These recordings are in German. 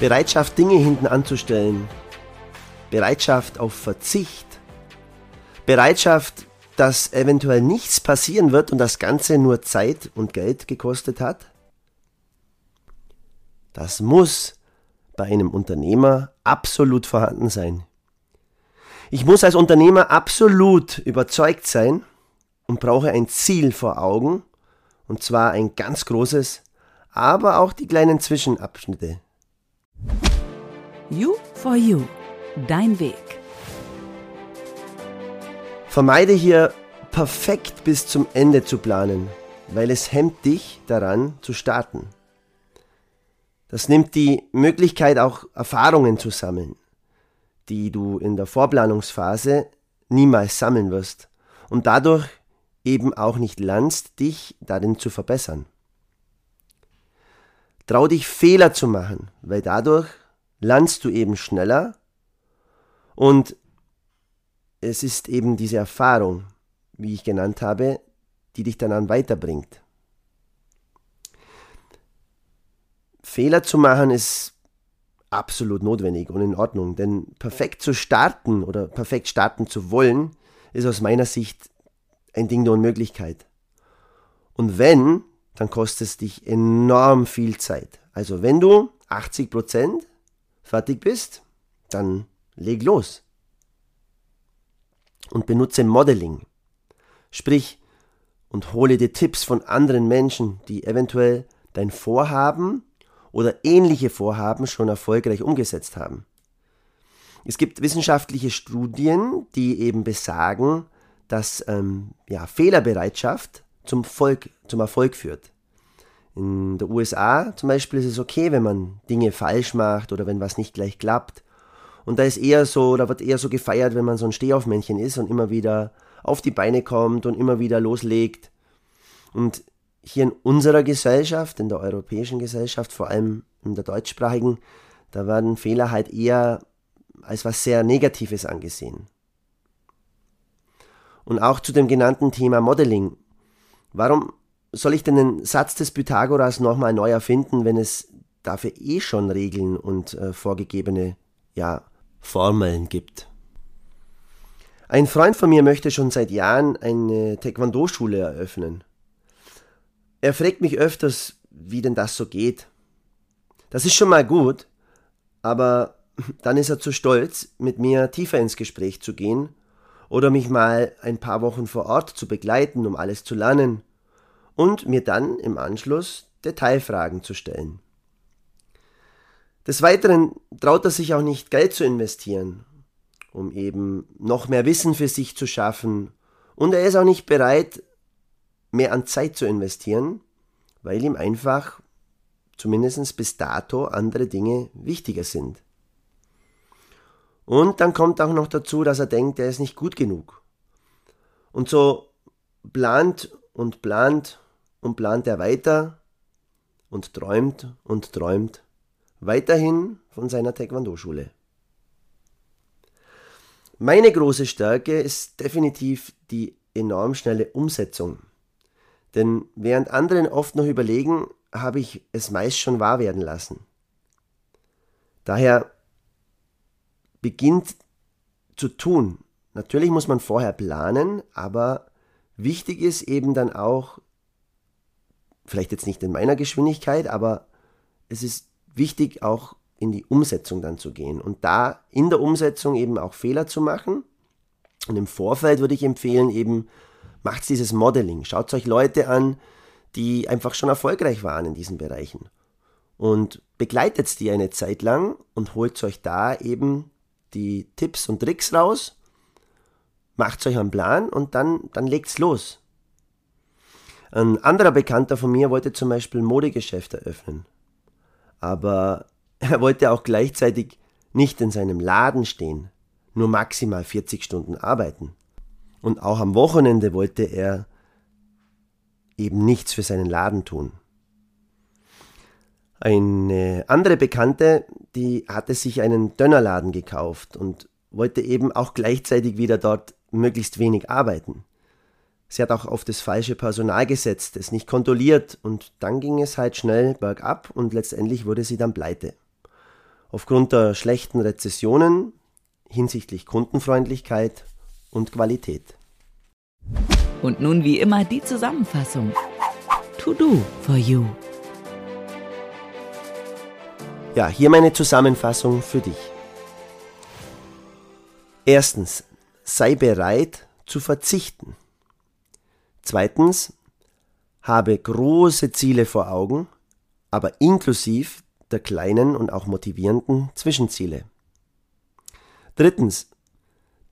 Bereitschaft, Dinge hinten anzustellen. Bereitschaft auf Verzicht. Bereitschaft, dass eventuell nichts passieren wird und das Ganze nur Zeit und Geld gekostet hat. Das muss bei einem Unternehmer absolut vorhanden sein. Ich muss als Unternehmer absolut überzeugt sein und brauche ein Ziel vor Augen, und zwar ein ganz großes, aber auch die kleinen Zwischenabschnitte. You for You. Dein Weg. Vermeide hier perfekt bis zum Ende zu planen, weil es hemmt dich daran zu starten. Das nimmt die Möglichkeit auch Erfahrungen zu sammeln, die du in der Vorplanungsphase niemals sammeln wirst und dadurch eben auch nicht lernst, dich darin zu verbessern. Trau dich Fehler zu machen, weil dadurch lernst du eben schneller und es ist eben diese Erfahrung, wie ich genannt habe, die dich dann an weiterbringt. Fehler zu machen ist absolut notwendig und in Ordnung, denn perfekt zu starten oder perfekt starten zu wollen, ist aus meiner Sicht ein Ding der Unmöglichkeit. Und wenn, dann kostet es dich enorm viel Zeit. Also wenn du 80% fertig bist, dann leg los. Und benutze Modeling. Sprich, und hole dir Tipps von anderen Menschen, die eventuell dein Vorhaben oder ähnliche Vorhaben schon erfolgreich umgesetzt haben. Es gibt wissenschaftliche Studien, die eben besagen, dass ähm, ja, Fehlerbereitschaft zum, Volk, zum Erfolg führt. In der USA zum Beispiel ist es okay, wenn man Dinge falsch macht oder wenn was nicht gleich klappt. Und da ist eher so, da wird eher so gefeiert, wenn man so ein Stehaufmännchen ist und immer wieder auf die Beine kommt und immer wieder loslegt. Und hier in unserer Gesellschaft, in der europäischen Gesellschaft, vor allem in der deutschsprachigen, da werden Fehler halt eher als was sehr Negatives angesehen. Und auch zu dem genannten Thema Modeling. Warum soll ich denn den Satz des Pythagoras nochmal neu erfinden, wenn es dafür eh schon Regeln und äh, vorgegebene ja, Formeln gibt? Ein Freund von mir möchte schon seit Jahren eine Taekwondo-Schule eröffnen. Er fragt mich öfters, wie denn das so geht. Das ist schon mal gut, aber dann ist er zu stolz, mit mir tiefer ins Gespräch zu gehen oder mich mal ein paar Wochen vor Ort zu begleiten, um alles zu lernen und mir dann im Anschluss Detailfragen zu stellen. Des Weiteren traut er sich auch nicht Geld zu investieren, um eben noch mehr Wissen für sich zu schaffen, und er ist auch nicht bereit, mehr an Zeit zu investieren, weil ihm einfach, zumindest bis dato, andere Dinge wichtiger sind. Und dann kommt auch noch dazu, dass er denkt, er ist nicht gut genug. Und so plant und plant und plant er weiter und träumt und träumt weiterhin von seiner Taekwondo-Schule. Meine große Stärke ist definitiv die enorm schnelle Umsetzung. Denn während anderen oft noch überlegen, habe ich es meist schon wahr werden lassen. Daher beginnt zu tun. Natürlich muss man vorher planen, aber wichtig ist eben dann auch, vielleicht jetzt nicht in meiner Geschwindigkeit, aber es ist wichtig auch in die Umsetzung dann zu gehen und da in der Umsetzung eben auch Fehler zu machen. Und im Vorfeld würde ich empfehlen, eben macht dieses Modeling. Schaut euch Leute an, die einfach schon erfolgreich waren in diesen Bereichen. Und begleitet die eine Zeit lang und holt euch da eben die Tipps und Tricks raus, macht euch einen Plan und dann, dann legt's los. Ein anderer Bekannter von mir wollte zum Beispiel ein Modegeschäft eröffnen. Aber er wollte auch gleichzeitig nicht in seinem Laden stehen, nur maximal 40 Stunden arbeiten. Und auch am Wochenende wollte er eben nichts für seinen Laden tun. Eine andere Bekannte, die hatte sich einen Dönerladen gekauft und wollte eben auch gleichzeitig wieder dort möglichst wenig arbeiten. Sie hat auch auf das falsche Personal gesetzt, es nicht kontrolliert und dann ging es halt schnell bergab und letztendlich wurde sie dann pleite. Aufgrund der schlechten Rezessionen hinsichtlich Kundenfreundlichkeit und Qualität. Und nun wie immer die Zusammenfassung. To do for you. Ja, hier meine Zusammenfassung für dich. Erstens, sei bereit zu verzichten. Zweitens, habe große Ziele vor Augen, aber inklusiv der kleinen und auch motivierenden Zwischenziele. Drittens,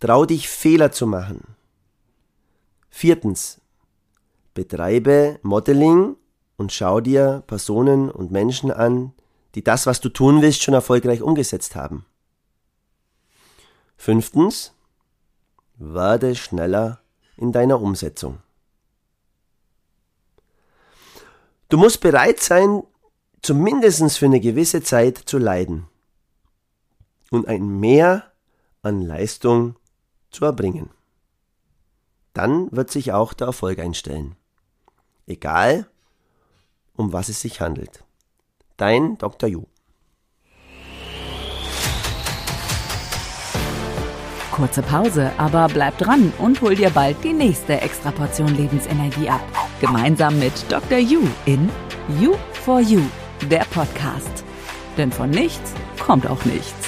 trau dich Fehler zu machen. Viertens, betreibe Modeling und schau dir Personen und Menschen an, die das, was du tun willst, schon erfolgreich umgesetzt haben. Fünftens, werde schneller in deiner Umsetzung. Du musst bereit sein, zumindest für eine gewisse Zeit zu leiden und ein Mehr an Leistung zu erbringen. Dann wird sich auch der Erfolg einstellen. Egal, um was es sich handelt. Dein Dr. Yu. Kurze Pause, aber bleib dran und hol dir bald die nächste Extraportion Lebensenergie ab. Gemeinsam mit Dr. Yu in You for You, der Podcast. Denn von nichts kommt auch nichts.